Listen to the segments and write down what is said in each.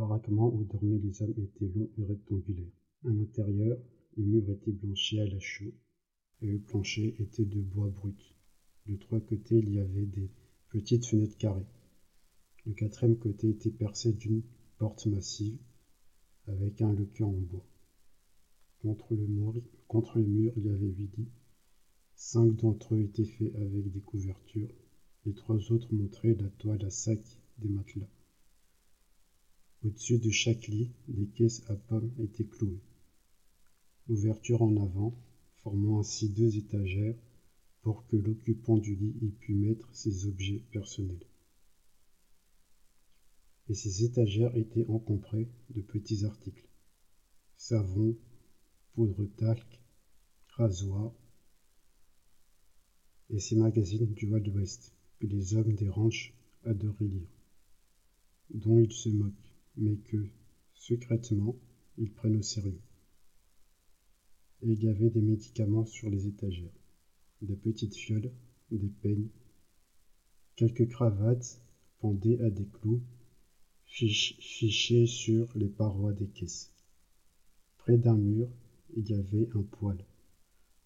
baraquement où dormaient les hommes était long et rectangulaire. À l'intérieur, les murs étaient blanchis à la chaux, et le plancher était de bois brut. De trois côtés, il y avait des petites fenêtres carrées. Le quatrième côté était percé d'une porte massive, avec un loquet en bois. Contre le, mur, contre le mur, il y avait huit lits. Cinq d'entre eux étaient faits avec des couvertures, les trois autres montraient la toile à sac des matelas. Au-dessus de chaque lit, des caisses à pommes étaient clouées. Ouverture en avant, formant ainsi deux étagères pour que l'occupant du lit ait pu mettre ses objets personnels. Et ces étagères étaient encombrées de petits articles. Savon, poudre talc, rasoir, et ces magazines du Wild West que les hommes des ranchs adoraient lire, dont ils se moquent mais que, secrètement, ils prennent au sérieux. Il y avait des médicaments sur les étagères, des petites fioles, des peignes, quelques cravates pendaient à des clous fichés sur les parois des caisses. Près d'un mur, il y avait un poêle,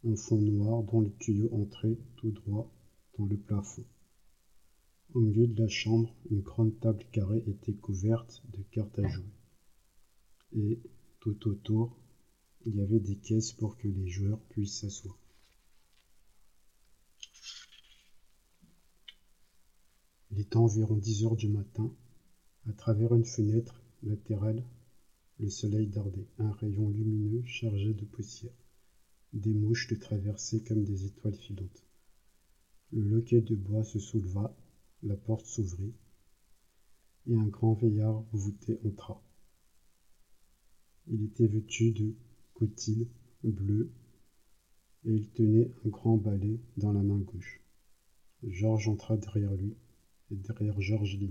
un fond noir dont le tuyau entrait tout droit dans le plafond. Au milieu de la chambre, une grande table carrée était couverte de cartes à jouer. Et, tout autour, il y avait des caisses pour que les joueurs puissent s'asseoir. Il était environ dix heures du matin. À travers une fenêtre latérale, le soleil dardait, un rayon lumineux chargé de poussière. Des mouches le traversaient comme des étoiles filantes. Le loquet de bois se souleva la porte s'ouvrit, et un grand veillard voûté entra. Il était vêtu de coutil bleu, et il tenait un grand balai dans la main gauche. Georges entra derrière lui, et derrière Georges dit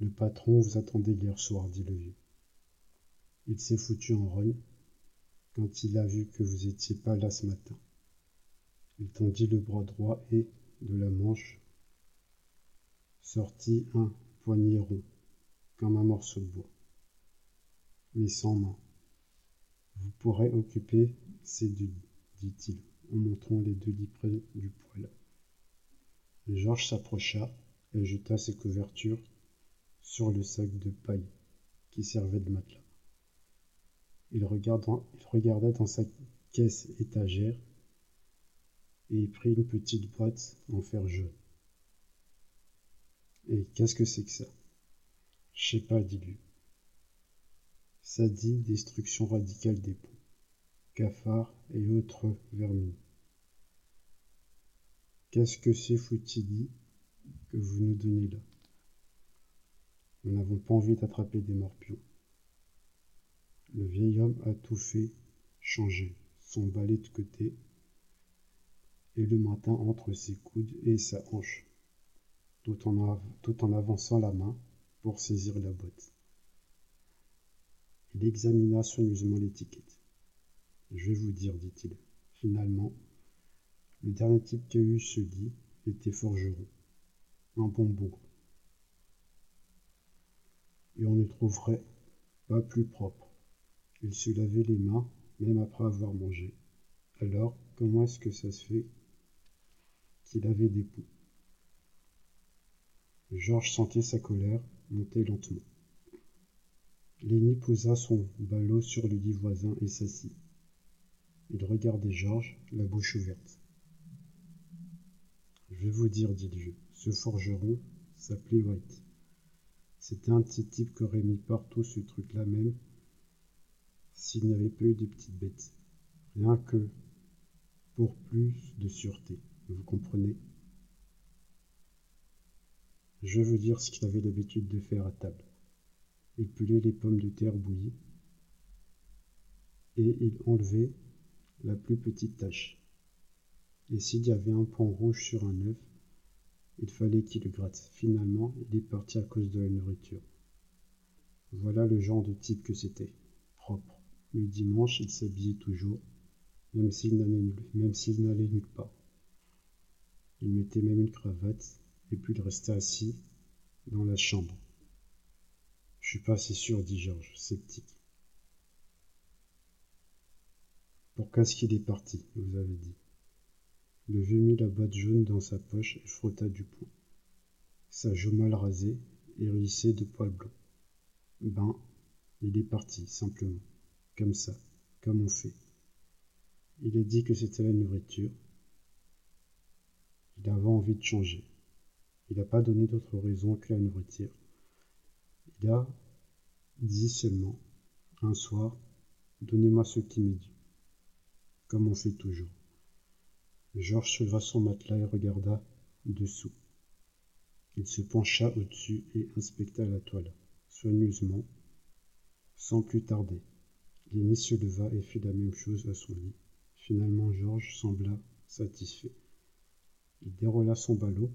Le patron vous attendait hier soir, dit le vieux. Il s'est foutu en rogne quand il a vu que vous étiez pas là ce matin. Il tendit le bras droit et, de la manche, sortit un poignet rond, comme un morceau de bois, mais sans main. Vous pourrez occuper ces deux lits, dit-il, en montrant les deux lits près du poêle. Georges s'approcha et jeta ses couvertures sur le sac de paille qui servait de matelas. Il, regarda dans sa caisse étagère et prit une petite boîte en fer jaune. Et qu'est-ce que c'est que ça? Je sais pas, dit lui. Ça dit destruction radicale des poux, cafards et autres vermines. Qu'est-ce que c'est, Foutili, que vous nous donnez là? Nous n'avons pas envie d'attraper des morpions. Le vieil homme a tout fait changer, son balai de côté, et le matin entre ses coudes et sa hanche tout en, avançant la main pour saisir la boîte. Il examina soigneusement l'étiquette. Je vais vous dire, dit-il. Finalement, le dernier type qui a eu ce lit était forgeron, un bon. Et on ne trouverait pas plus propre. Il se lavait les mains, même après avoir mangé. Alors, comment est-ce que ça se fait qu'il avait des poux? Georges sentait sa colère monter lentement. Lenny posa son ballot sur le lit voisin et s'assit. Il regardait Georges, la bouche ouverte. Je vais vous dire, dit vieux, ce forgeron s'appelait White. C'était un de ces types qui aurait mis partout ce truc-là même s'il n'y avait pas eu de petites bêtes. Rien que pour plus de sûreté, vous comprenez? Je veux dire ce qu'il avait l'habitude de faire à table. Il pelait les pommes de terre bouillies et il enlevait la plus petite tache. Et s'il y avait un point rouge sur un œuf, il fallait qu'il le gratte. Finalement, il est parti à cause de la nourriture. Voilà le genre de type que c'était. Propre. Le dimanche, il s'habillait toujours, même s'il n'allait nulle part. Il mettait même une cravate et puis il restait assis dans la chambre. Je suis pas assez sûr, dit Georges, sceptique. Pour qu'est-ce qu'il est parti, vous avez dit. Le vieux mit la boîte jaune dans sa poche et frotta du poing. Sa joue mal rasée hérissait de poils blancs. Ben, il est parti, simplement. Comme ça, comme on fait. Il a dit que c'était la nourriture. Il avait envie de changer. Il n'a pas donné d'autre raison que la nourriture. Il a dit seulement, un soir, donnez-moi ce qui m'est dû, comme on fait toujours. Georges souleva son matelas et regarda dessous. Il se pencha au-dessus et inspecta la toile, soigneusement, sans plus tarder. Lenny se leva et fit la même chose à son lit. Finalement, Georges sembla satisfait. Il déroula son ballot,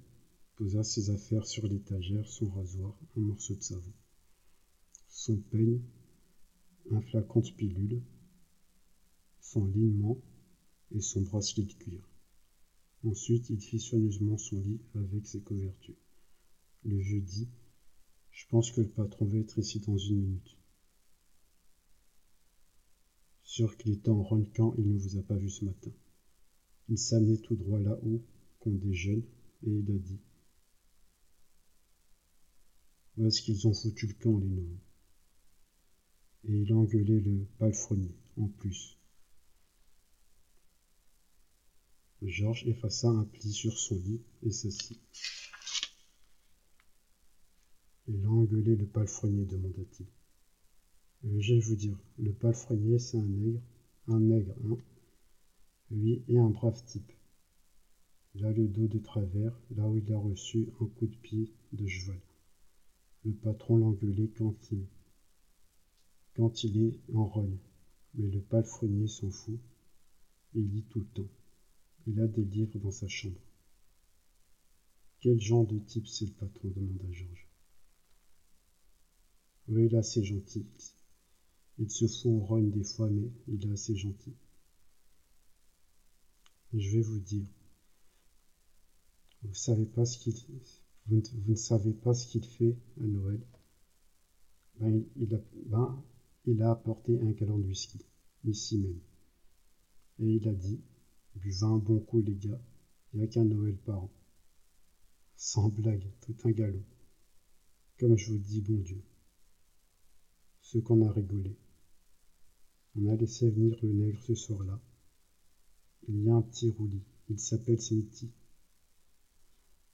posa ses affaires sur l'étagère, son rasoir, un morceau de savon, son peigne, un flacon de pilule, son linement et son bracelet de cuir. Ensuite, il fit soigneusement son lit avec ses couvertures. Le jeudi, je pense que le patron va être ici dans une minute. Sûr qu'il était en ronquant, il ne vous a pas vu ce matin. Il s'amenait tout droit là-haut, qu'on déjeune, et il a dit Où est-ce qu'ils ont foutu le camp, les nouveaux Et il a engueulé le palefrenier, en plus. Georges effaça un pli sur son lit et s'assit. Il a engueulé le palefrenier, demanda-t-il. Je vais vous dire, le palefrenier, c'est un nègre, un nègre, hein Oui, et un brave type. Il a le dos de travers, là où il a reçu un coup de pied de cheval. Le patron l'engueulait quand il, est en rogne. Mais le palefrenier s'en fout. Il lit tout le temps. Il a des livres dans sa chambre. Quel genre de type c'est le patron? demanda Georges. Oui, il est assez gentil. Il se fout en rogne des fois, mais il est assez gentil. Je vais vous dire. Vous savez pas ce qu'il vous, ne savez pas ce qu'il fait à Noël. Ben, il, a, ben, il a apporté un gallon de whisky, ici même. Et il a dit Buvez un bon coup, les gars. Il n'y a qu'un Noël par an. Sans blague, tout un galop. Comme je vous dis, bon Dieu. Ce qu'on a rigolé. On a laissé venir le nègre ce soir-là. Il y a un petit roulis. Il s'appelle Smithy.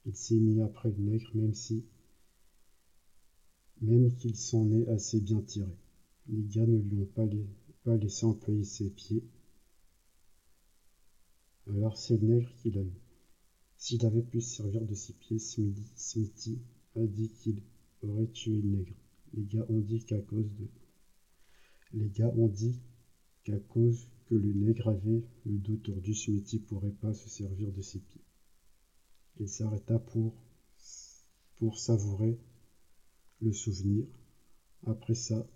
Il s'est mis après le nègre, même si. Même qu'il s'en est assez bien tiré. Les gars ne lui ont pas, laissé employer ses pieds alors c'est le nègre qu'il a eu. S'il avait pu se servir de ses pieds, Smithy a dit qu'il aurait tué le nègre. Les gars ont dit qu'à cause de. Les gars ont dit qu'à cause que le nègre avait le dos tordu, Smithy pourrait pas se servir de ses pieds. Il s'arrêta pour, savourer le souvenir. Après ça,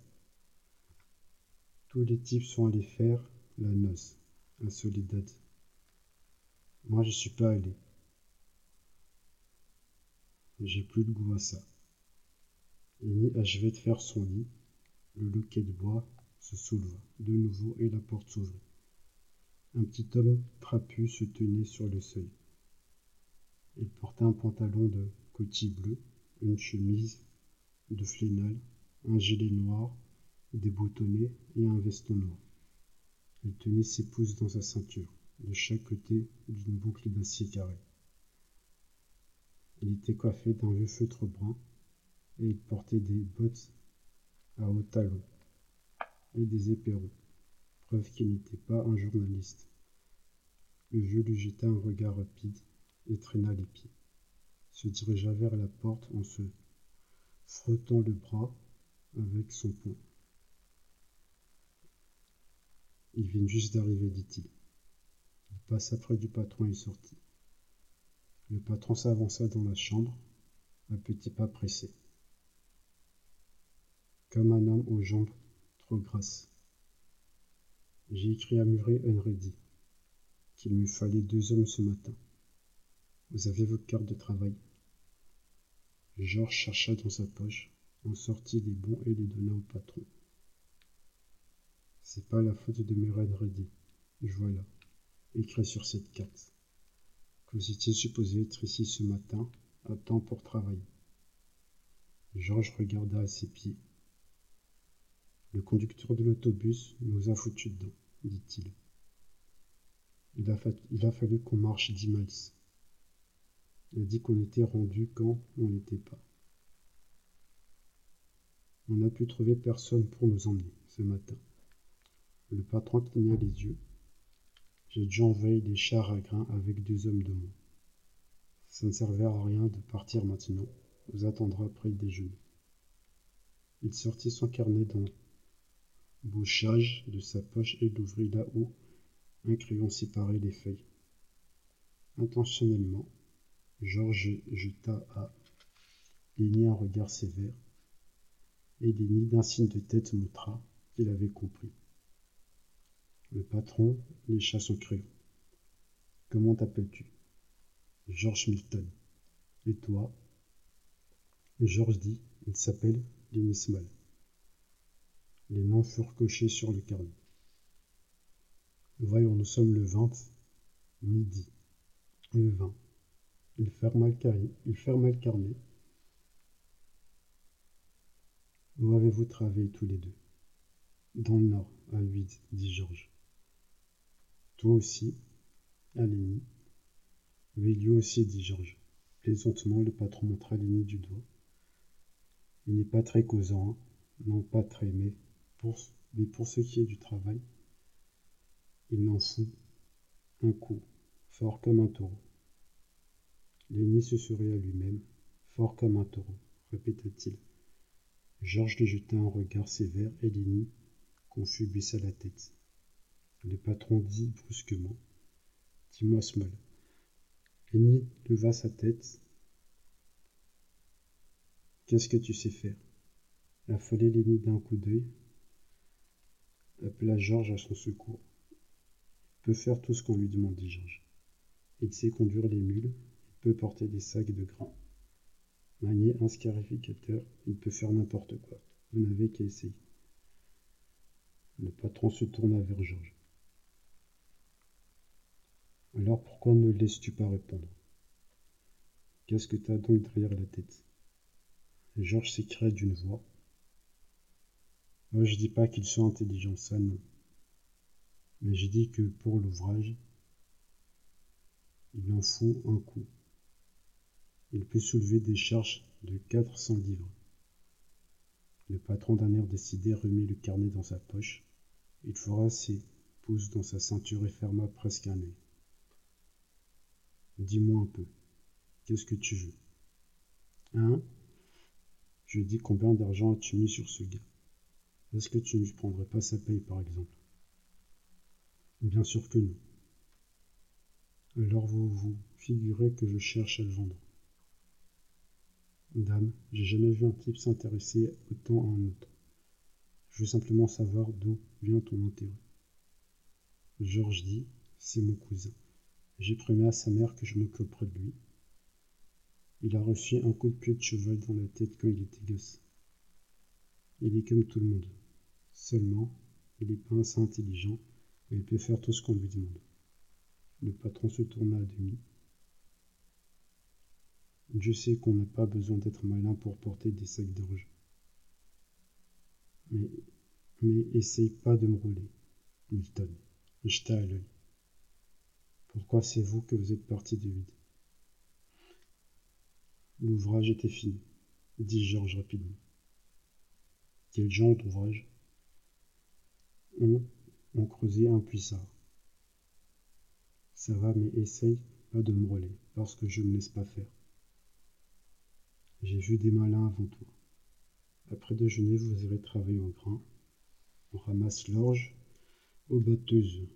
tous les types sont allés faire la noce à Soledad. Moi, je suis pas allé. J'ai plus le goût à ça. Lenny achevait de faire son lit. Le loquet de bois se souleva de nouveau et la porte s'ouvrit. Un petit homme trapu se tenait sur le seuil. Il portait un pantalon de cotis bleu, une chemise de flénal, un gilet noir, des boutonnets et un veston noir. Il tenait ses pouces dans sa ceinture de chaque côté d'une boucle d'acier carré. Il était coiffé d'un vieux feutre brun et il portait des bottes à hauts talons et des éperons, preuve qu'il n'était pas un journaliste. Le vieux lui jeta un regard rapide et traîna les pieds, se dirigea vers la porte en se frottant le bras avec son poing. Il vient juste d'arriver, dit-il passa près du patron et sortit. Le patron s'avança dans la chambre, à petits pas pressés, comme un homme aux jambes trop grasses. J'ai écrit à Murray Unready qu'il me fallait deux hommes ce matin. Vous avez votre carte de travail Georges chercha dans sa poche. en sortit les bons et les donna au patron. C'est pas la faute de Murad Reddy. Voilà, écrit sur cette carte. Que vous étiez supposé être ici ce matin, à temps pour travailler. Georges regarda à ses pieds. Le conducteur de l'autobus nous a foutus dedans, dit-il. Il a, il a fallu qu'on marche dix miles. Il a dit qu'on était rendu quand on n'était pas. On n'a pu trouver personne pour nous emmener ce matin. Le patron cligna les yeux. J'ai dû envoyer des chars à grains avec deux hommes de moins. Ça ne servait à rien de partir maintenant. Vous attendra après le déjeuner. Il sortit son carnet d'embauchage de sa poche et l'ouvrit là où un crayon séparait les feuilles. Intentionnellement, Georges jeta à Lénie un regard sévère, et Lénie d'un signe de tête montra qu'il avait compris. Le patron lécha son crayon. Comment t'appelles-tu? Georges Milton. Et toi? Georges dit Il s'appelle Lénie Small. Les noms furent cochés sur le carnet. Voyons, nous sommes le 20, midi. Le 20. Il ferma le carnet. Où avez-vous travaillé tous les deux? Dans le nord, à 8, dit Georges. Toi aussi À Lénie. Oui, lui aussi, dit Georges. Plaisantement, le patron montra Lénie du doigt. Il n'est pas très causant, hein. non pas très, mais pour, mais pour ce qui est du travail, il n'en fout un coup, fort comme un taureau. Lenny se sourit à lui-même, fort comme un taureau, répéta-t-il. Georges lui jeta un regard sévère et Lenny, confus, baissa la tête. Le patron dit brusquement Dis-moi, Small. Lenny leva sa tête. Qu'est-ce que tu sais faire? Affolé Lenny d'un coup d'œil, appela Georges à son secours. Il peut faire tout ce qu'on lui demande, dit Georges. Il sait conduire les mules, peut porter des sacs de grains. Manier un scarificateur, il peut faire n'importe quoi. Vous n'avez qu'à essayer. Le patron se tourna vers Georges. Alors pourquoi ne laisses-tu pas répondre? Qu'est-ce que tu as donc derrière la tête? Georges s'écria d'une voix. Moi, je dis pas qu'il soit intelligent, ça non. Mais je dis que pour l'ouvrage, il en faut un coup. Il peut soulever des charges de quatre cents livres. Le patron d'un air décidé remit le carnet dans sa poche. Il fera ses pouces dans sa ceinture et ferma presque un œil. Dis-moi un peu, qu'est-ce que tu veux? Hein Je dis combien d'argent as-tu mis sur ce gars? Est-ce que tu ne lui prendrais pas sa paye par exemple? Bien sûr que non. Alors vous vous figurez que je cherche à le vendre. Dame, j'ai jamais vu un type s'intéresser autant à un autre. Je veux simplement savoir d'où vient ton intérêt. Georges dit, c'est mon cousin. J'ai promis à sa mère que je m'occuperai de lui. Il a reçu un coup de pied de cheval dans la tête quand il était gosse. Il est comme tout le monde. Seulement, il n'est pas assez intelligent et il peut faire tout ce qu'on lui demande. Le patron se tourna à demi je sais qu'on n'a pas besoin d'être malin pour porter des sacs d'orge. Mais, mais essaye pas de me rouler, Milton. Jeta à l'œil. Pourquoi c'est vous que vous êtes parti de vide L'ouvrage était fini, dit Georges rapidement. Quel genre d'ouvrage? On, on creusait un puissard. Ça va, mais essaye pas de me rouler, parce que je ne me laisse pas faire. J'ai vu des malins avant toi. Après déjeuner, vous irez travailler au grain. On ramasse l'orge aux batteuses.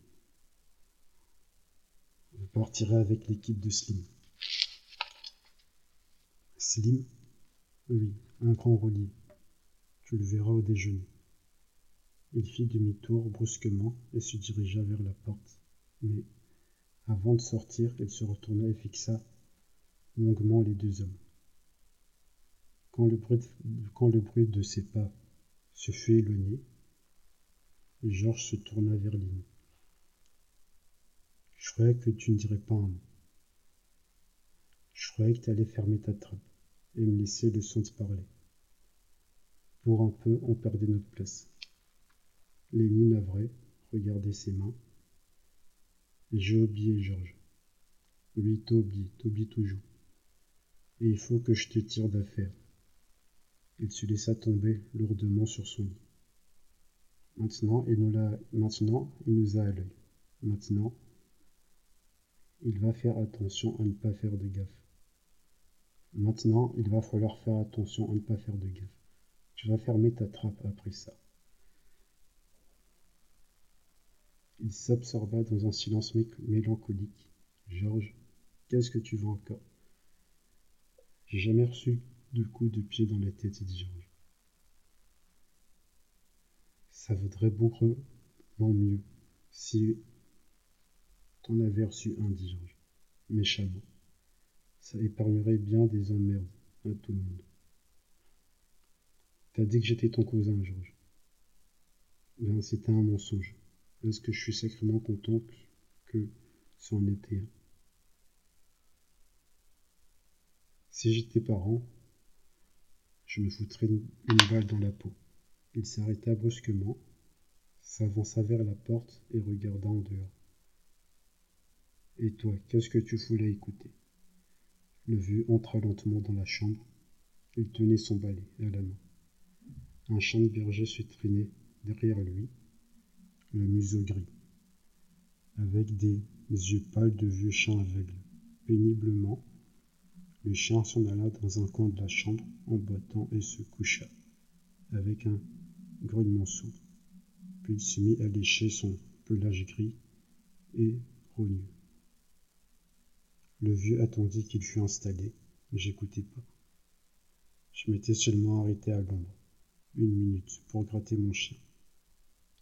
Vous partirez avec l'équipe de Slim. Slim Oui, un grand roulier. Tu le verras au déjeuner. Il fit demi-tour brusquement et se dirigea vers la porte. Mais, avant de sortir, il se retourna et fixa longuement les deux hommes. Quand le bruit de, ses pas se fut éloigné, Georges se tourna vers Lily. Je croyais que tu ne dirais pas un mot. Je croyais que tu allais fermer ta trappe et me laisser le son de parler. Pour un peu, on perdait notre place. Lénie navrée regardait ses mains. J'ai oublié Georges. Oui, t'oublies, t'oublies toujours. Et il faut que je te tire d'affaire. Il se laissa tomber lourdement sur son lit. Maintenant, il nous, a, maintenant, il nous a à l'œil. Maintenant, il va faire attention à ne pas faire de gaffe. Maintenant, il va falloir faire attention à ne pas faire de gaffe. Tu vas fermer ta trappe après ça. Il s'absorba dans un silence mélancolique. Georges, qu'est-ce que tu veux encore? J'ai jamais reçu de coup de pied dans la tête, dit Georges. Ça vaudrait beaucoup mieux si t'en avais reçu un, dit Georges, méchamment. Ça épargnerait bien des emmerdes à tout le monde. T'as dit que j'étais ton cousin, Georges. Ben, c'était un mensonge. Est-ce que je suis sacrément content que c'en était un Si j'étais parent, je me foutrais une, balle dans la peau. Il s'arrêta brusquement, s'avança vers la porte et regarda en dehors. Et toi, qu'est-ce que tu voulais écouter? Le vieux entra lentement dans la chambre. Il tenait son balai à la main. Un chien de berger se traînait derrière lui, le museau gris, avec des yeux pâles de vieux chien aveugle. Péniblement, le chien s'en alla dans un coin de la chambre en boitant et se coucha, avec un grognement sourd. Puis il se mit à lécher son pelage gris et rogneux. Le vieux attendit qu'il fût installé, mais j'écoutais pas. Je m'étais seulement arrêté à l'ombre, une minute, pour gratter mon chien.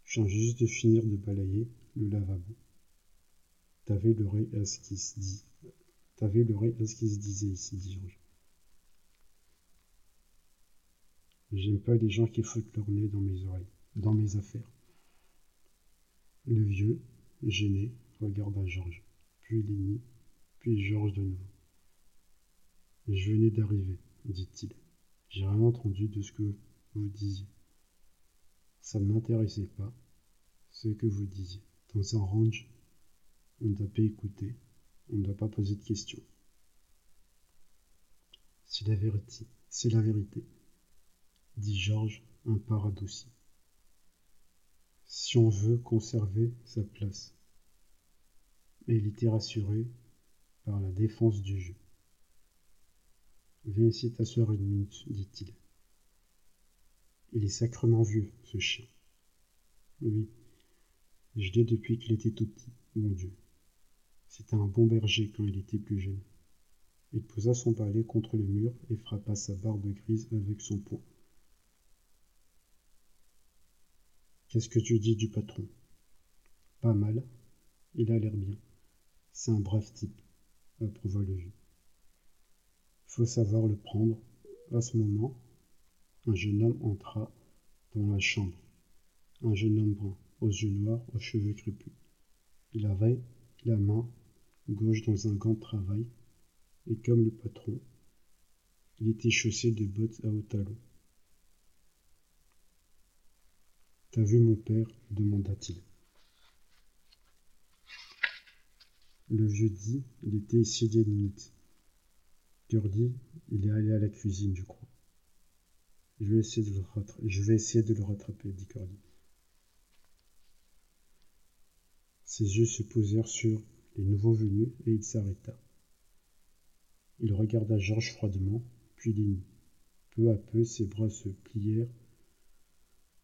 Je viens juste de finir de balayer le lavabo. T'avais l'oreille à ce qui se dit. T'avais l'oreille à ce qui se disait ici, dit Georges. J'aime pas les gens qui foutent leur nez dans mes oreilles, dans mes affaires. Le vieux, gêné, regarda Georges, puis Lénie, puis Georges de nouveau. Je venais d'arriver, dit-il. J'ai rien entendu de ce que vous disiez. Ça ne m'intéressait pas, ce que vous disiez. Dans un range, on doit pas écouter, on ne doit pas poser de questions. C'est la vérité, c'est la vérité, dit Georges un paradouci. Si on veut conserver sa place. Mais il était rassuré par la défense du jeu. Viens ici t'asseoir une minute, dit-il. Il est sacrement vieux, ce chien. Oui, je l'ai depuis qu'il était tout petit, mon Dieu. C'était un bon berger quand il était plus jeune. Il posa son balai contre le mur et frappa sa barbe grise avec son poing. Qu'est-ce que tu dis du patron? Pas mal. Il a l'air bien. C'est un brave type approuva le vieux. Faut savoir le prendre. À ce moment, un jeune homme entra dans la chambre. Un jeune homme brun, aux yeux noirs, aux cheveux crépus. Il avait la main gauche dans un gant de travail, et comme le patron, il était chaussé de bottes à haut talons. T'as vu mon père? demanda-t-il. Le vieux dit, il était ici des limites. Curly, il est allé à la cuisine, je crois. Je vais essayer de le, rattraper, je vais essayer de le rattraper, dit Curly. Ses yeux se posèrent sur les nouveaux venus et il s'arrêta. Il regarda Georges froidement, puis Lenny. Peu à peu, ses bras se plièrent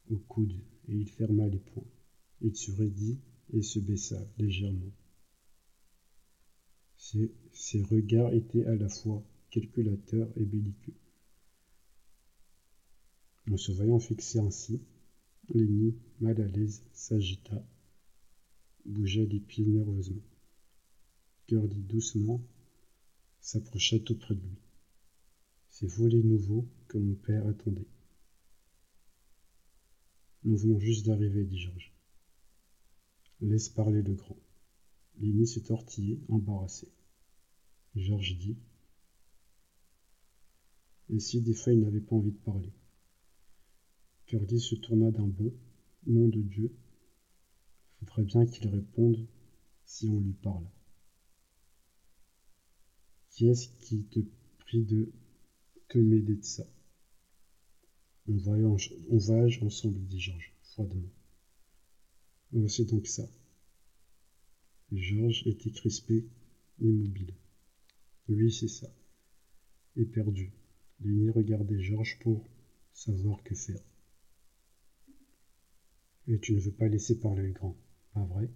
au coude et il ferma les poings. Il se raidit et se baissa légèrement. Ses, regards étaient à la fois calculateurs et belliqueux. En se voyant fixé ainsi, Lenny, mal à l'aise, s'agita, bougea les pieds nerveusement. Curly doucement s'approcha tout près de lui. C'est vous les nouveaux que mon père attendait. Nous venons juste d'arriver, dit Georges. Laisse parler le grand. Lénie se tortillait, embarrassé. Georges dit Et si des fois il n'avait pas envie de parler Curly se tourna d'un bond. Nom de Dieu, faudrait bien qu'il réponde si on lui parle. Qui te prie de te mêler de ça on voyage, on ensemble, dit Georges, froidement. Oh, c'est donc ça. Georges était crispé, immobile. Oui, c'est ça. Éperdu. Lénie regardait Georges pour savoir que faire. Et tu ne veux pas laisser parler le grand, pas vrai?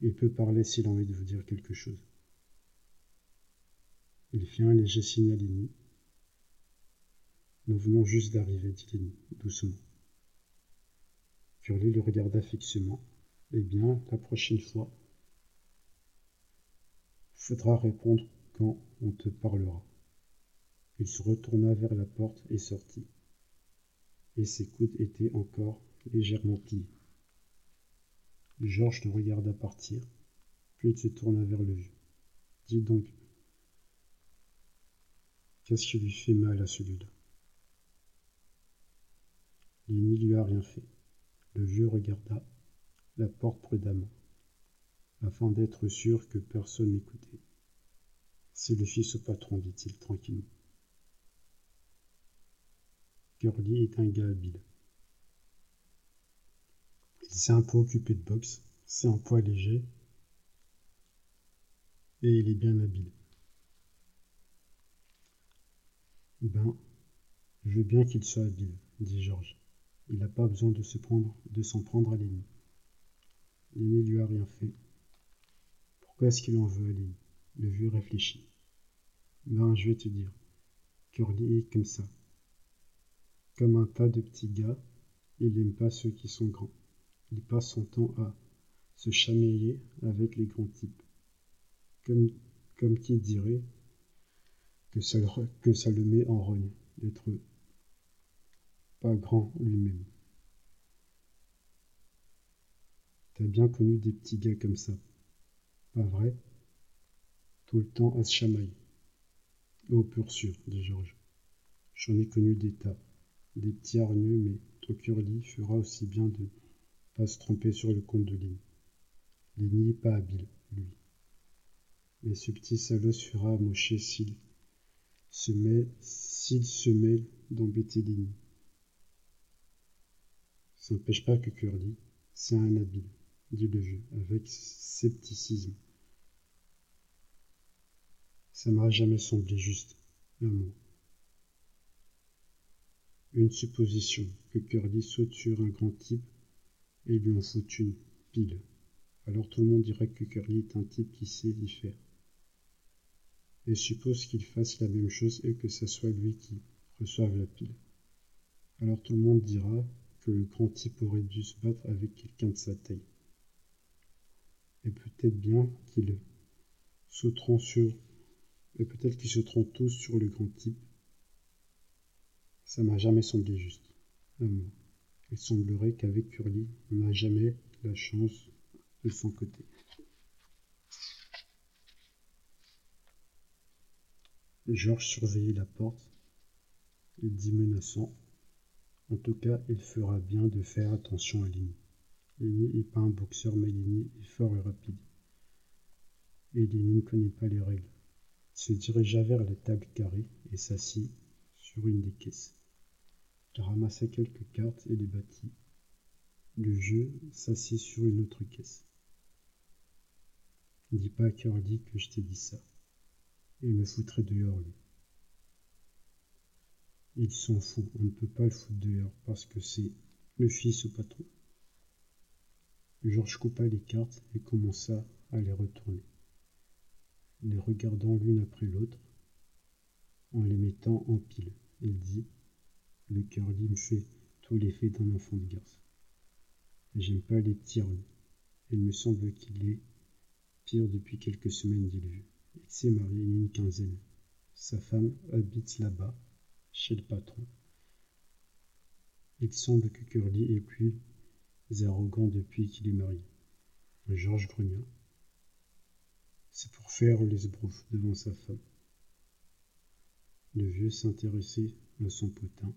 Il peut parler s'il a envie de vous dire quelque chose. Il fit un léger signe à. Nous venons juste d'arriver, dit Lénie, doucement. Curly le regarda fixement. Eh bien, la prochaine fois, faudra répondre quand on te parlera. Il se retourna vers la porte et sortit et ses coudes étaient encore légèrement pliés. Georges le regarda partir, puis il se tourna vers le vieux. Dis donc, qu'est-ce qui lui fait mal à celui-là Il n'y lui a rien fait. Le vieux regarda la porte prudemment, afin d'être sûr que personne n'écoutait. C'est le fils au patron, dit-il tranquillement. Curly est un gars habile. Il s'est un peu occupé de boxe, c'est un poids léger, et il est bien habile. Ben, je veux bien qu'il soit habile, dit Georges. Il n'a pas besoin de se prendre, de s'en prendre à l'ennemi. L'ennemi lui a rien fait. Pourquoi est-ce qu'il en veut à l'ennemi Le vieux réfléchit. Ben, je vais te dire. Curly est comme ça. Comme un tas de petits gars, il n'aime pas ceux qui sont grands. Il passe son temps à se chamailler avec les grands types. Comme, comme qui dirait que ça, le, met en rogne d'être pas grand lui-même. T'as bien connu des petits gars comme ça, pas vrai? Tout le temps à se chamailler. Oh, pur sûr, dit Georges. J'en ai connu des tas des petits hargneux, mais Tokyo-Lee fera aussi bien de pas se tromper sur le compte de Lynn. Lynn n'est pas habile, lui. Mais ce petit salaud fera amocher s'il se, met, s'il se mêle d'embêter Lynn. Ça n'empêche pas que Curly, c'est un habile, dit le vieux, avec scepticisme. Ça m'a jamais semblé juste, un mot. Une supposition, que Curly saute sur un grand type et lui en fout une, pile. Alors tout le monde dirait que Curly est un type qui sait y faire. Et suppose qu'il fasse la même chose et que ce soit lui qui reçoive la pile. Alors tout le monde dira que le grand type aurait dû se battre avec quelqu'un de sa taille. Et peut-être bien qu'ils sauteront sur. Et peut-être qu'ils sauteront tous sur le grand type ça m'a jamais semblé juste. Il semblerait qu'avec Curly, on n'a jamais la chance de son côté. Georges surveillait la porte. Il dit menaçant. En tout cas, il fera bien de faire attention à Lini. Lini n'est pas un boxeur, mais Lini est fort et rapide. Et ne connaît pas les règles. Il se dirigea vers la table carrée et s'assit sur une des caisses. Il ramassa quelques cartes et les battit. Le jeu s'assit sur une autre caisse. Dis pas à Curly que je t'ai dit ça. Il me foutrait dehors, lui. Il s'en fout, on ne peut pas le foutre dehors parce que c'est le fils au patron. Georges coupa les cartes et commença à les retourner, les regardant l'une après l'autre, en les mettant en pile. Il dit le curly me fait tout l'effet d'un enfant de garce. J'aime pas les petits Il me semble qu'il est pire depuis quelques semaines, dit le. Il s'est marié une quinzaine. Sa femme habite là-bas, chez le patron. Il semble que Curly est plus arrogant depuis qu'il est marié. Georges grogna. C'est pour faire les broufs devant sa femme. Le vieux s'intéressait à son potin.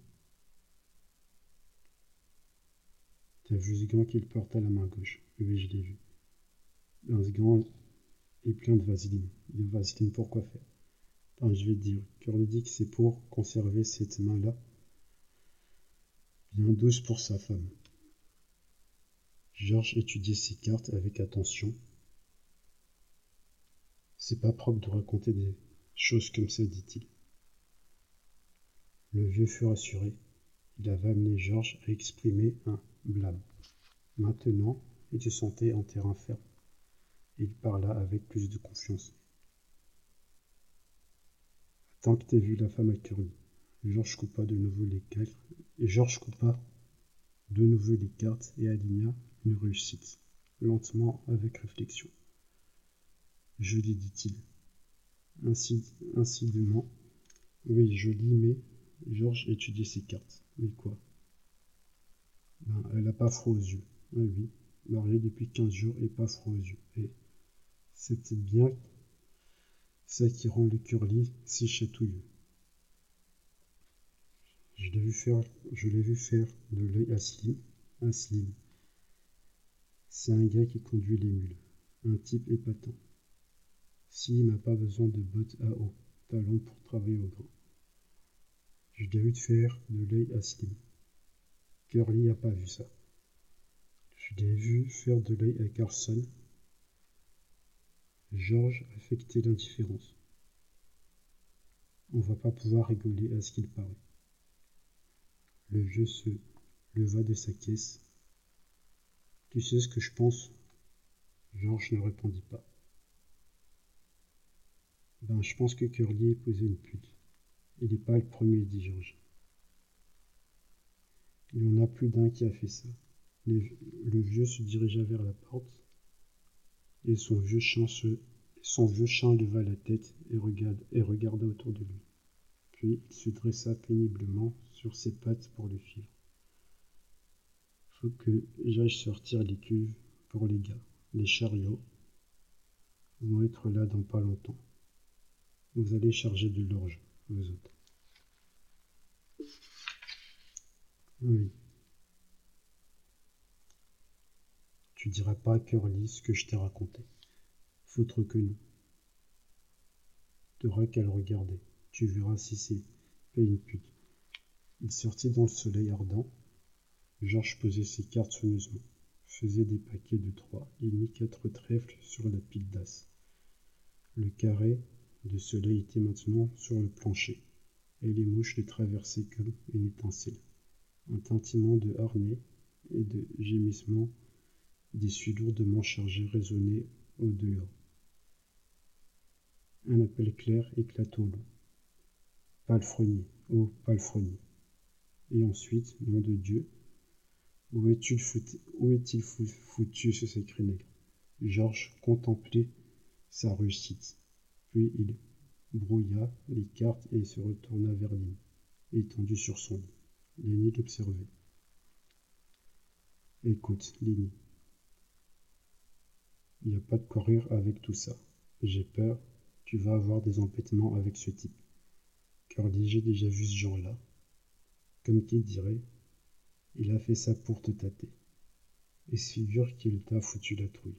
T'as vu ce gant qu'il porte à la main gauche? Oui, je l'ai vu. Gant est plein de vaseline. De vaseline, pourquoi faire? Je vais te dire, Curly dit que c'est pour conserver cette main-là bien douce pour sa femme. Georges étudiait ses cartes avec attention. C'est pas propre de raconter des choses comme ça, dit-il. Le vieux fut rassuré. Il avait amené Georges à exprimer un blâme. Maintenant, il se sentait en terrain ferme. Il parla avec plus de confiance. Tant que t'as vu la femme à Curly. Georges coupa de nouveau les cartes et Georges coupa de nouveau les cartes et aligna une réussite, lentement avec réflexion. Joli, dit-il. Incidemment. Oui, joli, mais Georges étudiait ses cartes. Mais quoi? Ben, Elle n'a pas froid aux yeux. Oui, oui, mariée depuis quinze jours et pas froid aux yeux. Et c'est bien ça qui rend le curly si chatouilleux. Je l'ai vu faire, je l'ai vu faire de l'œil à Slim, à. C'est un gars qui conduit les mules, un type épatant. Slim n'a pas besoin de bottes à haut talons pour travailler au grand. Je l'ai vu faire de l'œil à Slim. Curly n'a pas vu ça. Je l'ai vu faire de l'œil à Carson. Georges affectait l'indifférence. On va pas pouvoir rigoler à ce qu'il paraît. Le vieux se leva de sa caisse. Tu sais ce que je pense? Georges ne répondit pas. Ben, je pense que Curly épousé une pute. Il n'est pas le premier, dit Georges. Il y en a plus d'un qui a fait ça. le vieux se dirigea vers la porte, et son vieux se, son vieux chien leva la tête et, et regarda autour de lui. Puis il se dressa péniblement sur ses pattes pour le suivre. Faut que j'aille sortir les cuves pour les gars. Les chariots vont être là dans pas longtemps. Vous allez charger de l'orge, vous autres. Oui. Tu diras pas à Curly ce que je t'ai raconté. Foutre que nous. T'auras qu'à le regarder. Tu verras si c'est pas une pute. Il sortit dans le soleil ardent. Georges posait ses cartes soigneusement, faisait des paquets de trois et mit quatre trèfles sur la pile d'as. Le carré de soleil était maintenant sur le plancher, et les mouches le traversaient comme une étincelle. Un tintement de harnais et de gémissements d'essuie lourdement chargés résonnaient au dehors. Un appel clair éclata au loin. Palefrenier, oh palefrenier. Et ensuite, nom de Dieu, où est-il foutu, est-il foutu ce sacré nègre? Georges contemplait sa réussite. Puis il brouilla les cartes et se retourna vers Lynn, étendu sur son lit. Lenny l'observait. Écoute, Lenny, il n'y a pas de courir avec tout ça. J'ai peur, tu vas avoir des empêtements avec ce type j'ai déjà vu ce genre-là. Comme qui dirait, il a fait ça pour te tâter. Et se figure qu'il t'a foutu la trouille.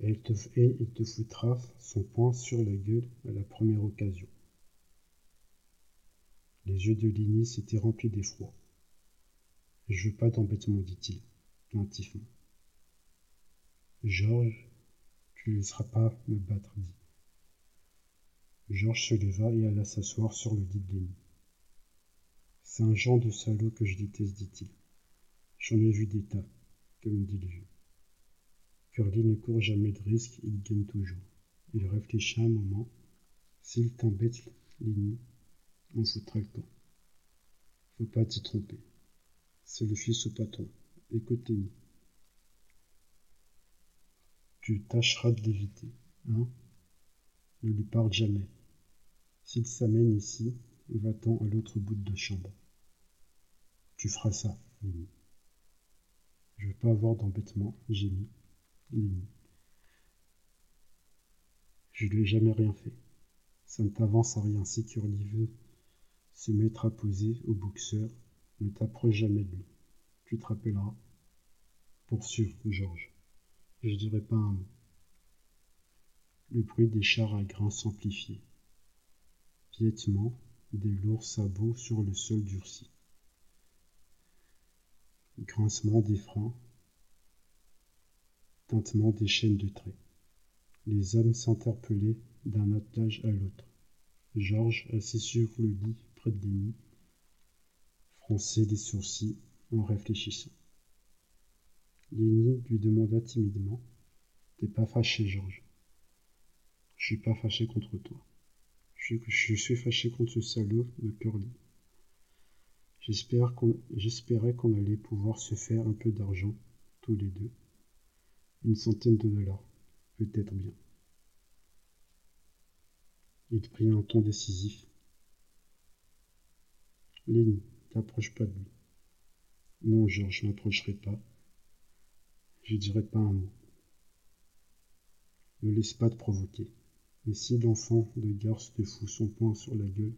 Et il, te, et il foutra son poing sur la gueule à la première occasion. Les yeux de Ligny s'étaient remplis d'effroi. Je veux pas d'embêtement, dit-il, plaintivement. Georges, tu ne laisseras pas me battre, dit. Georges se leva et alla s'asseoir sur le lit de. C'est un genre de salaud que je déteste, dit-il. J'en ai vu des tas, comme dit le vieux. Curly ne court jamais de risque, il gagne toujours. Il réfléchit un moment. S'il t'embête, Lenny, on foutra le temps. Faut pas t'y tromper. C'est le fils au patron. Écoute, Lenny. Tu tâcheras de l'éviter, hein Ne lui parle jamais. S'il s'amène ici, va-t'en à l'autre bout de chambre. Tu feras ça, Lily. Je veux pas avoir d'embêtement, gémit Lily. Je lui ai jamais rien fait. Ça ne t'avance à rien si Curly veut se mettre à poser au boxeur. Ne t'approche jamais de lui. Tu te rappelleras. Pour sûr, Georges. Je dirai pas un mot. Le bruit des chars à grains s'amplifiait. Piétement, des lourds sabots sur le sol durci. Grincement des freins, tintement des chaînes de traits. Les hommes s'interpellaient d'un attelage à l'autre. Georges, assis sur le lit près de Lénie, fronçait les sourcils en réfléchissant. Lénie lui demanda timidement T'es pas fâché, Georges Je suis pas fâché contre toi. Je, suis fâché contre ce salaud de Curly. J'espérais qu'on allait pouvoir se faire un peu d'argent, tous les deux. Une centaine de dollars, peut-être bien. Il prit un ton décisif. Lenny, t'approche pas de lui. Non, Georges, je m'approcherai pas. Je dirai pas un mot. Ne laisse pas te provoquer. Mais si l'enfant de garce te fout son poing sur la gueule,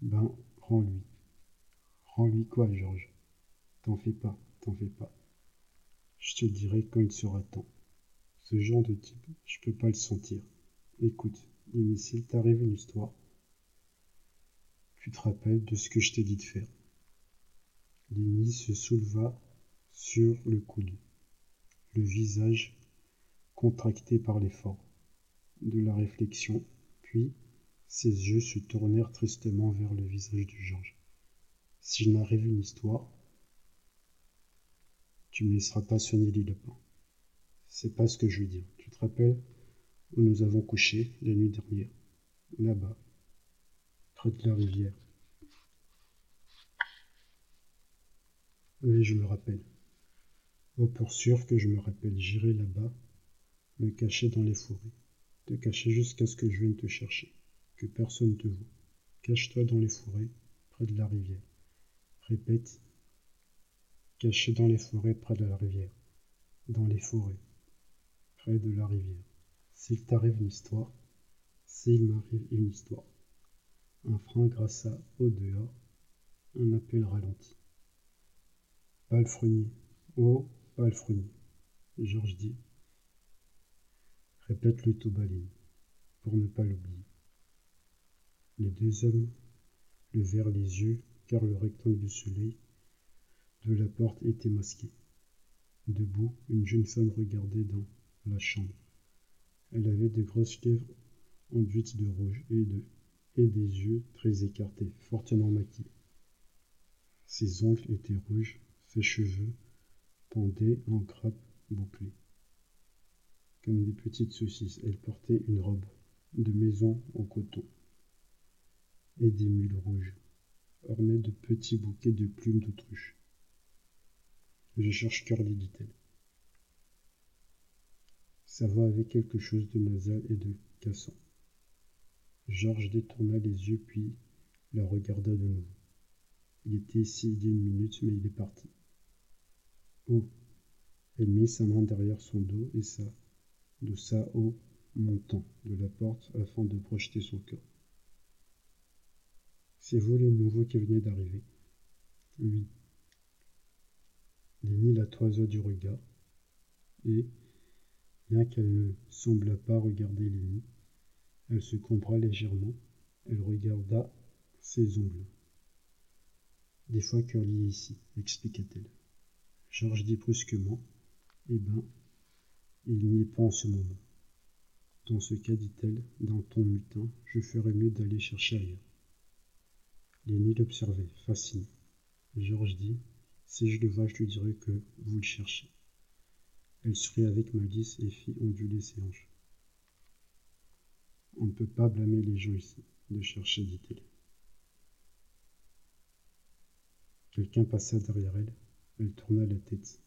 ben, rends-lui. Rends-lui quoi, Georges? T'en fais pas, t'en fais pas. Je te dirai quand il sera temps. Ce genre de type, je peux pas le sentir. Écoute, et s'il t'arrive une histoire, tu te rappelles de ce que je t'ai dit de faire. Lenny se souleva sur le coude, le visage contracté par l'effort, de la réflexion, puis ses yeux se tournèrent tristement vers le visage de Georges. S'il m'arrive une histoire, tu me laisseras pas soigner les lapins. C'est pas ce que je veux dire. Tu te rappelles où nous avons couché la nuit dernière, là-bas, près de la rivière. Oui, je me rappelle. Oh, pour sûr que je me rappelle, j'irai là-bas, me cacher dans les forêts, te cacher jusqu'à ce que je vienne te chercher, que personne te voie. Cache-toi dans les forêts, près de la rivière. Répète, caché dans les forêts près de la rivière, dans les forêts, près de la rivière. S'il t'arrive une histoire, s'il m'arrive une histoire. Un frein grassa au dehors, un appel ralenti. Palefrenier, oh, palefrenier, Georges dit. Répète le tout pour ne pas l'oublier. Les deux hommes levèrent les yeux car le rectangle du soleil de la porte était masqué. Debout, une jeune femme regardait dans la chambre. Elle avait de grosses lèvres enduites de rouge et, de, et des yeux très écartés, fortement maquillés. Ses ongles étaient rouges, ses cheveux en grappes bouclées. Comme des petites saucisses, elle portait une robe de maison en coton et des mules rouges, ornées de petits bouquets de plumes d'autruche. Je cherche Curly, dit-elle. Sa voix avait quelque chose de nasal et de cassant. Georges détourna les yeux puis la regarda de nouveau. Il était ici il une minute, mais il est parti. Oh Elle mit sa main derrière son dos et ça, de sa haut montant de la porte afin de projeter son corps. C'est vous les nouveaux qui venaient d'arriver Oui. Lenny la toisa du regard et, Bien qu'elle ne semblât pas regarder Lenny, elle se compra légèrement, elle regarda ses ongles. Des fois Curly est ici, expliqua-t-elle. Georges dit brusquement Eh ben, il n'y est pas en ce moment. Dans ce cas, dit-elle, d'un ton mutin, je ferais mieux d'aller chercher ailleurs. Lenny l'observait, fasciné. Georges dit Si je le vois, je lui dirai que vous le cherchez. Elle sourit avec malice et fit onduler ses hanches. On ne peut pas blâmer les gens ici, de chercher, dit-elle. Quelqu'un passa derrière elle. Elle tourna la tête.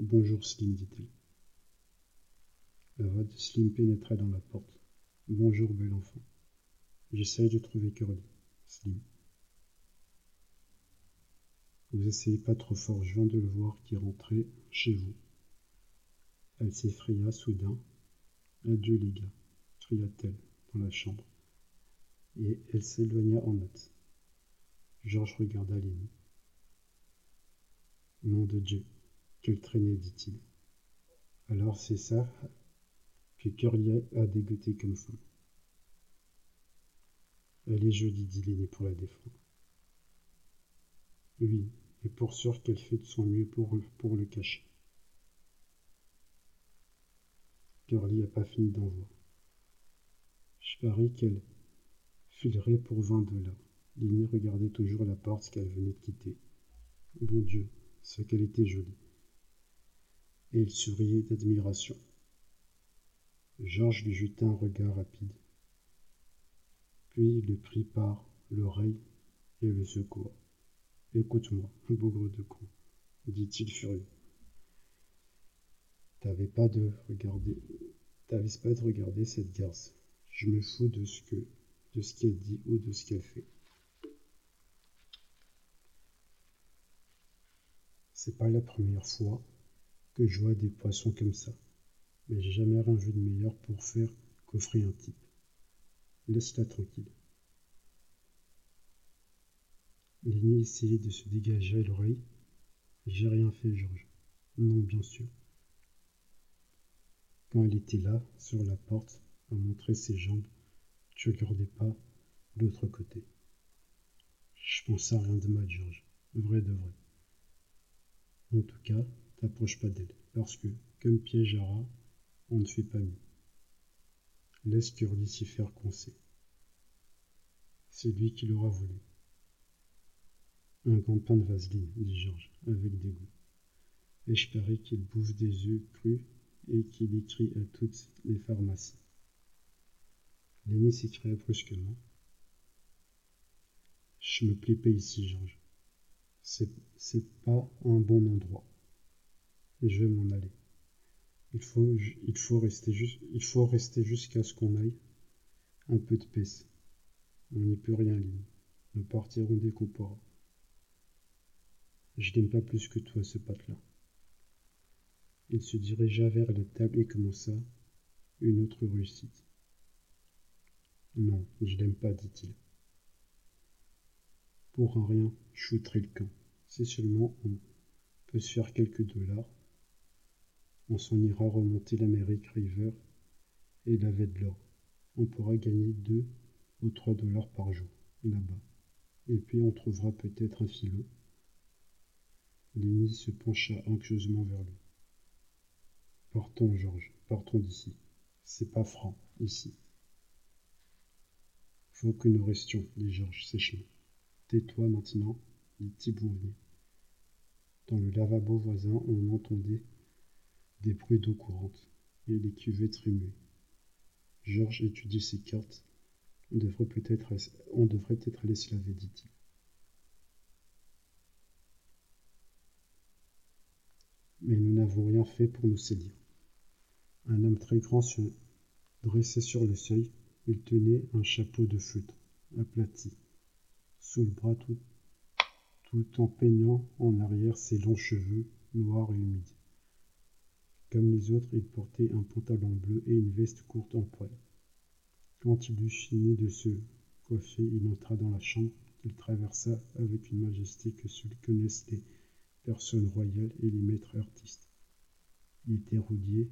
Bonjour, Slim, dit-elle. La voix de Slim pénétra dans la porte. Bonjour, bel enfant. J'essaye de trouver Curly. Slim. Vous essayez pas trop fort, je viens de le voir qui rentré chez vous. Elle s'effraya soudain. Adieu les gars, cria-t-elle dans la chambre. Et elle s'éloigna en hâte. Georges regarda Lenny. Nom de Dieu, quelle traînée, dit-il. Alors c'est ça que Curly a dégoûté comme femme. Elle est jolie, dit Lenny pour la défendre. Oui, et pour sûr qu'elle fait de son mieux pour, le cacher. Curly n'a pas fini d'en voir. Je parie qu'elle filerait pour vingt dollars. Lenny regardait toujours la porte qu'elle venait de quitter. Bon Dieu, ce qu'elle était jolie. Et il souriait d'admiration. Georges lui jeta un regard rapide. Puis il le prit par l'oreille et le secoua. Écoute-moi, bougre de con, dit-il furieux. T'avais pas de regarder, t'avais pas de regarder cette garce. Je me fous de ce que, de ce qu'elle dit ou de ce qu'elle fait. C'est pas la première fois que je vois des poissons comme ça, mais j'ai jamais rien vu de meilleur pour faire coffrer un type. Laisse-la tranquille. Lenny essayait de se dégager à l'oreille. J'ai rien fait, Georges. Non, bien sûr. Quand elle était là, sur la porte, à montrer ses jambes, tu regardais pas l'autre côté. Je pense à rien de mal, Georges. Vrai de vrai. En tout cas, t'approches pas d'elle, parce que, comme piège à rat, on ne fait pas mieux. Laisse s'y faire coincer. C'est lui qui l'aura voulu. Un grand pain de vaseline, dit Georges, avec dégoût. Et je parie qu'il bouffe des œufs crus et qu'il écrit à toutes les pharmacies. L'aîné s'écria brusquement. Je me plais pas ici, Georges. C'est, pas un bon endroit. Je vais m'en aller. Il faut, rester jusqu'à ce qu'on aille. Un peu de paix. On n'y peut rien, Lynn. Nous partirons dès qu'on pourra. Je n'aime pas plus que toi ce pote-là. Il se dirigea vers la table et commença une autre réussite. Non, je l'aime pas, dit-il. Pour un rien, je le camp. Si seulement on peut se faire quelques dollars, on s'en ira remonter l'Amérique River et laver de l'or. On pourra gagner deux ou trois dollars par jour là-bas. Et puis on trouvera peut-être un filon Lenny se pencha anxieusement vers lui. Partons, Georges, partons d'ici. C'est pas franc, ici. Faut que nous restions, dit Georges sèchement. Tais-toi maintenant, dit Dans le lavabo voisin, on entendait des bruits d'eau courante et les cuvettes remuaient. Georges étudiait ses cartes. On devrait peut-être, on devrait peut-être aller se laver, dit-il. mais nous n'avons rien fait pour nous séduire. Un homme très grand se dressait sur le seuil. Il tenait un chapeau de feutre, aplati, sous le bras tout, tout en peignant en arrière ses longs cheveux noirs et humides. Comme les autres, il portait un pantalon bleu et une veste courte en poil. Quand il eut fini de se coiffer, il entra dans la chambre qu'il traversa avec une majesté que seuls connaissent les personne royale et les maîtres artistes. Il était roulier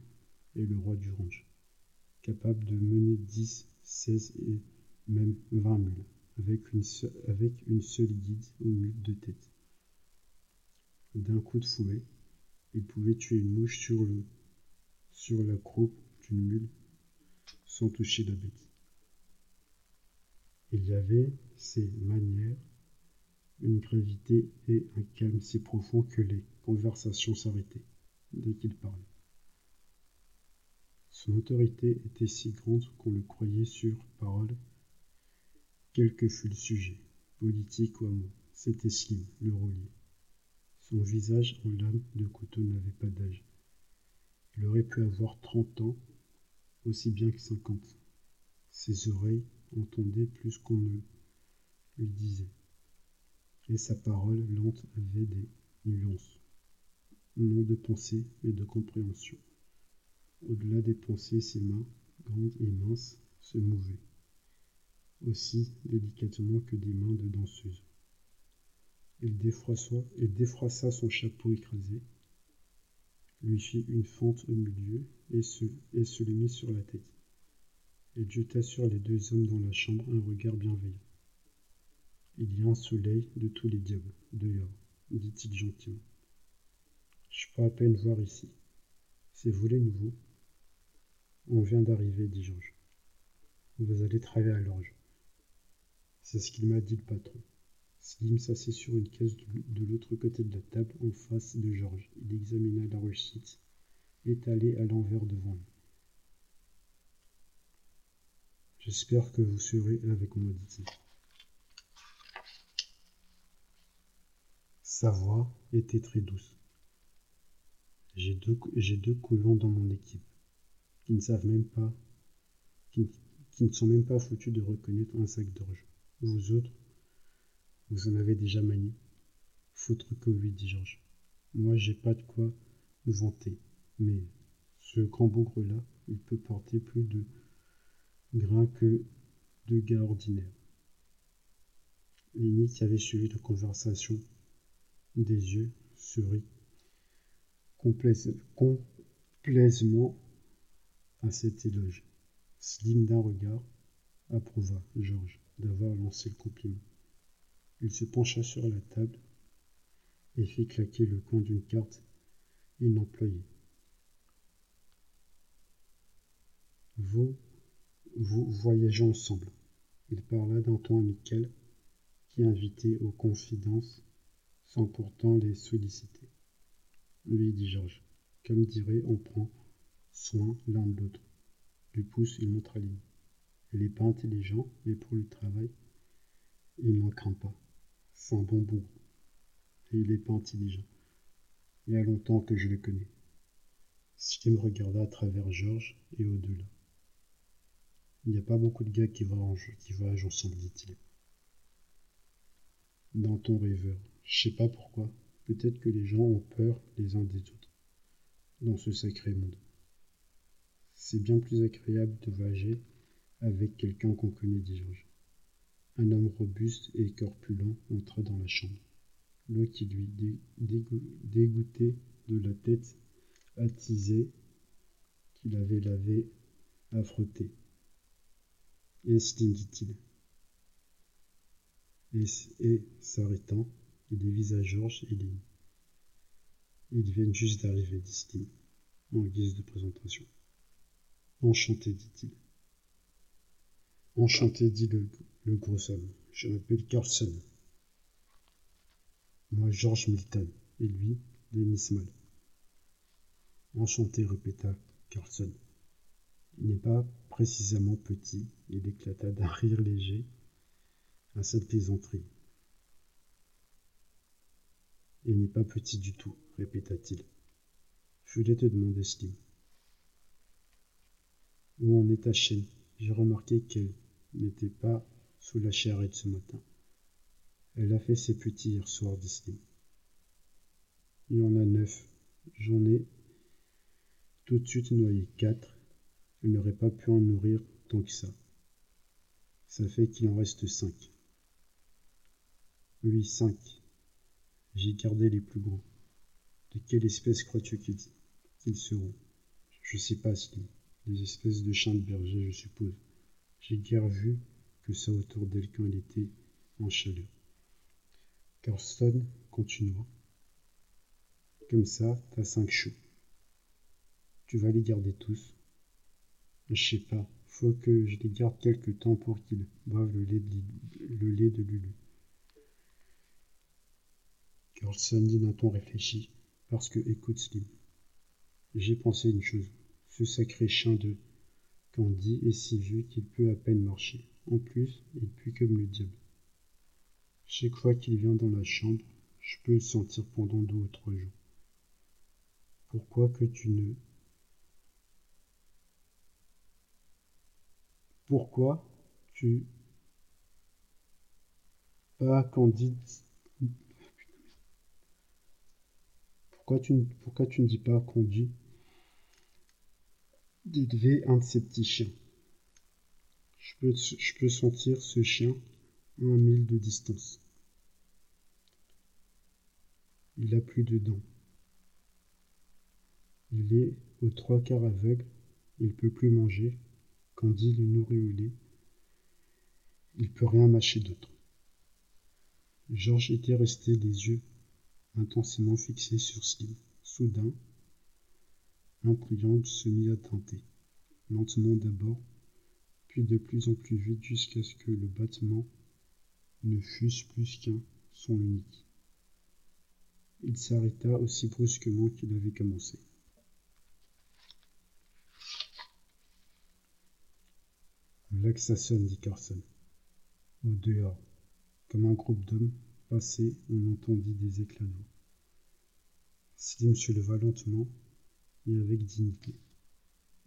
et le roi du range, capable de mener dix, seize et même vingt mules, avec une, avec une seule guide aux mules de tête. D'un coup de fouet, il pouvait tuer une mouche sur, le, sur la croupe d'une mule sans toucher la bête. Il y avait ses manières une gravité et un calme si profonds que les conversations s'arrêtaient dès qu'il parlait. Son autorité était si grande qu'on le croyait sur parole, quel que fût le sujet, politique ou amour. C'était Slim, le roulier. Son visage en lame de couteau n'avait pas d'âge. Il aurait pu avoir trente ans, aussi bien que cinquante. Ses oreilles, entendait plus qu'on ne lui disait. Et sa parole lente avait des nuances, non de pensée, mais de compréhension. Au-delà des pensées, ses mains, grandes et minces, se mouvaient, aussi délicatement que des mains de danseuse. Il défroissa, son chapeau écrasé, lui fit une fente au milieu et se, et se le mit sur la tête. Elle jeta sur les deux hommes dans la chambre un regard bienveillant. Il y a un soleil de tous les diables, dehors, dit-il gentiment. Je peux à peine voir ici. C'est vous les nouveaux On vient d'arriver, dit Georges. Vous allez travailler à l'orge. C'est ce qu'il m'a dit le patron. Slim s'assit sur une caisse de l'autre côté de la table, en face de Georges. Il examina la réussite, étalée à l'envers devant lui. J'espère que vous serez avec moi, dit-il. Sa voix était très douce. J'ai deux, deux colons dans mon équipe qui ne savent même pas, qui, qui ne sont même pas foutus de reconnaître un sac d'orge. Vous autres, vous en avez déjà manié Foutre oui, dit Georges. Moi, j'ai pas de quoi vanter. Mais ce grand bougre-là, il peut porter plus de grains que de gars ordinaires. Lénie, qui avait suivi la conversation des yeux, sourit complaisamment à cet éloge. Slim d'un regard approuva Georges d'avoir lancé le compliment. Il se pencha sur la table et fit claquer le coin d'une carte inemployée. Vous, vous voyagez ensemble. Il parla d'un ton amical qui invitait aux confidences sans pourtant les solliciter. Oui, dit Georges, comme dirait, on prend soin l'un de l'autre. Du pouce, il montre à ligne. Il n'est pas intelligent, mais pour le travail, il n'en craint pas. C'est un bon bout. Et il n'est pas intelligent. Il y a longtemps que je le connais. Slim regarda à travers Georges et au-delà. Il n'y a pas beaucoup de gars qui voyagent, qui ensemble, dit-il. Dans ton rêveur, je sais pas pourquoi, peut-être que les gens ont peur les uns des autres dans ce sacré monde. C'est bien plus agréable de voyager avec quelqu'un qu'on connaît, dit Georges. Un homme robuste et corpulent entra dans la chambre. L'eau qui lui dégoûtait de la tête attisée qu'il avait lavé à frotter. Est-ce dit-il. Et, s'arrêtant, il dévisa Georges et Lynn. Ils viennent juste d'arriver, dit en guise de présentation. Enchanté, dit-il. Enchanté, dit le, gros homme. Je m'appelle Carlson. Moi, George Milton. Et lui, Denis Mal. Enchanté, répéta Carlson. Il n'est pas précisément petit. Il éclata d'un rire léger à cette plaisanterie. Il n'est pas petit du tout, répéta-t-il. Je voulais te demander, Slim. Où en est ta J'ai remarqué qu'elle n'était pas sous la charrette ce matin. Elle a fait ses petits hier soir, dit Il y en a neuf. J'en ai tout de suite noyé quatre. Elle n'aurait pas pu en nourrir tant que ça. Ça fait qu'il en reste cinq. Oui, cinq. J'ai gardé les plus gros. De quelle espèce crois-tu qu'ils seront? Je sais pas, Slim. Des espèces de chiens de berger, je suppose. J'ai guère vu que ça autour d'elle quand elle était en chaleur. Carlson continua. Comme ça, t'as cinq choux. Tu vas les garder tous. Je sais pas, faut que je les garde quelque temps pour qu'ils boivent le lait de, Lulu. Carlson dit d'un ton réfléchi, parce que écoute Slim, j'ai pensé une chose. Ce sacré chien de Candy est si vieux qu'il peut à peine marcher. En plus, il pue comme le diable. Chaque fois qu'il vient dans la chambre, je peux le sentir pendant deux ou trois jours. Pourquoi que tu ne... Pourquoi Tu. Pas Candide. Pourquoi tu, pourquoi tu ne dis pas conduit devait un de ces petits chiens. Je peux, sentir ce chien à un mille de distance. Il a plus de dents. Il est aux trois quarts aveugle, il peut plus manger. dit le nourrit au lait. Il peut rien mâcher d'autre. Georges était resté les yeux intensément fixés sur Slim. Soudain, triangle se mit à teinter, lentement d'abord, puis de plus en plus vite jusqu'à ce que le battement ne fût plus qu'un son unique. Il s'arrêta aussi brusquement qu'il avait commencé. Là que ça sonne, dit Carson. Au dehors, comme un groupe d'hommes passait, on entendit des éclats d'eau. Slim se leva lentement et avec dignité.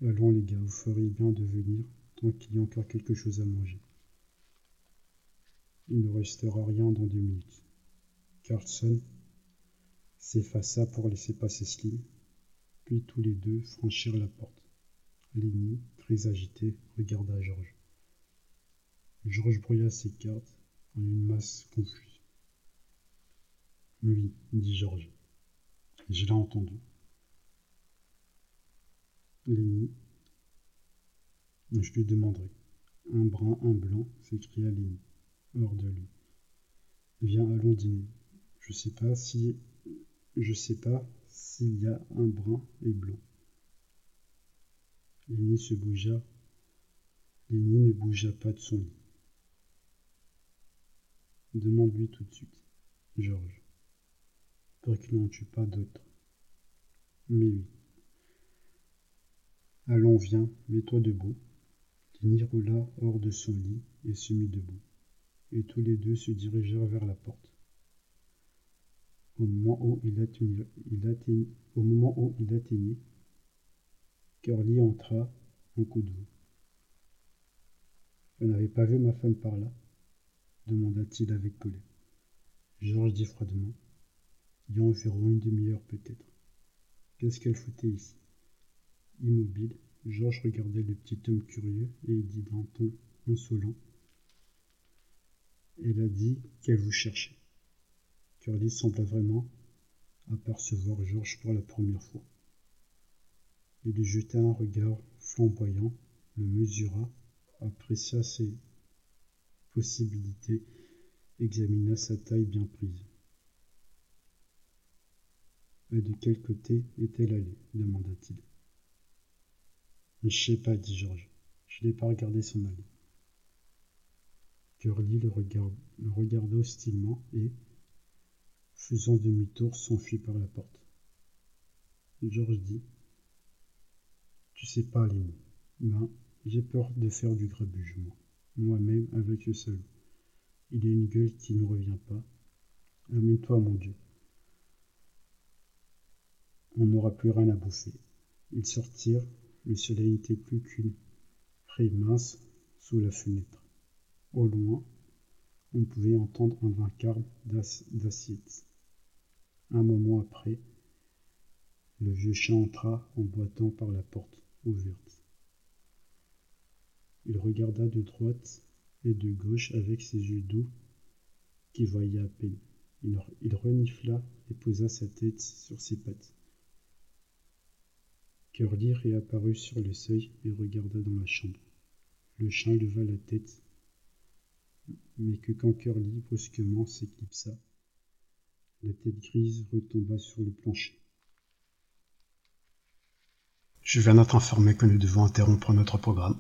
Allons les gars, vous feriez bien de venir tant qu'il y a encore quelque chose à manger. Il ne restera rien dans deux minutes. Carlson s'effaça pour laisser passer Slim, puis tous les deux franchirent la porte. Lenny, très agité, regarda Georges. Georges brouilla ses cartes en une masse confuse. Oui, dit Georges. Je l'ai entendu. Lenny. Je lui demanderai. Un brun, un blanc, s'écria Lenny, hors de lui. Viens, allons dîner. Je sais pas si. Je sais pas s'il y a un brun et blanc. Lenny se bougea. Lenny ne bougea pas de son lit. Demande-lui tout de suite, Georges, pour qu'il n'en tue pas d'autres. Mais oui. Allons, viens, mets-toi debout. Lenny roula hors de son lit et se mit debout, et tous les deux se dirigèrent vers la porte. Au moment où il atteignit, il Curly entra en coup de Vous n'avez pas vu ma femme par là demanda-t-il avec colère. Georges dit froidement. Il y a environ une demi-heure peut-être. Qu'est-ce qu'elle foutait ici? Immobile, Georges regardait le petit homme curieux et dit d'un ton insolent. Elle a dit qu'elle vous cherchait. Curly sembla vraiment apercevoir Georges pour la première fois. Il lui jeta un regard flamboyant, le mesura, apprécia ses possibilités, examina sa taille bien prise. Et de quel côté est-elle allée? demanda-t-il. Je sais pas, dit Georges. Je n'ai pas regardé son allée. Curly le, regarda hostilement et, faisant demi-tour, s'enfuit par la porte. Georges dit Tu sais pas, Aline, ben, j'ai peur de faire du grabuge, moi, moi-même avec le seul. Il a une gueule qui ne revient pas. Amène-toi, mon Dieu. On n'aura plus rien à bouffer. Ils sortirent le soleil n'était plus qu'une raie mince sous la fenêtre. Au loin, on pouvait entendre un vacarme d'assiette. Un moment après, le vieux chat entra en boitant par la porte ouverte. Il regarda de droite et de gauche avec ses yeux doux qui voyaient à peine. il renifla et posa sa tête sur ses pattes. Curly réapparut sur le seuil et regarda dans la chambre. Le chien leva la tête, mais que quand Curly brusquement s'éclipsa, la tête grise retomba sur le plancher. Je viens d'être informé que nous devons interrompre notre programme.